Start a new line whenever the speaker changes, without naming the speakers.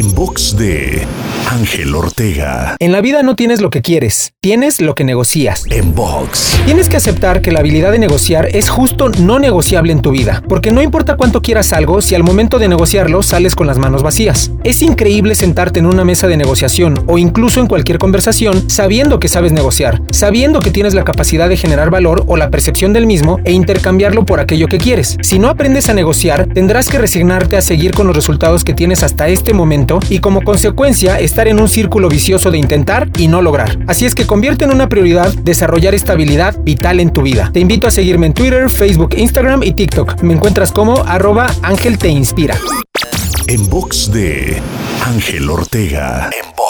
En box de Ángel Ortega.
En la vida no tienes lo que quieres, tienes lo que negocias.
En box.
Tienes que aceptar que la habilidad de negociar es justo no negociable en tu vida, porque no importa cuánto quieras algo, si al momento de negociarlo sales con las manos vacías. Es increíble sentarte en una mesa de negociación o incluso en cualquier conversación sabiendo que sabes negociar, sabiendo que tienes la capacidad de generar valor o la percepción del mismo e intercambiarlo por aquello que quieres. Si no aprendes a negociar, tendrás que resignarte a seguir con los resultados que tienes hasta este momento y como consecuencia estar en un círculo vicioso de intentar y no lograr. Así es que convierte en una prioridad desarrollar estabilidad vital en tu vida. Te invito a seguirme en Twitter, Facebook, Instagram y TikTok. Me encuentras como arroba Ángel Te Inspira.
En box de Ángel Ortega. En.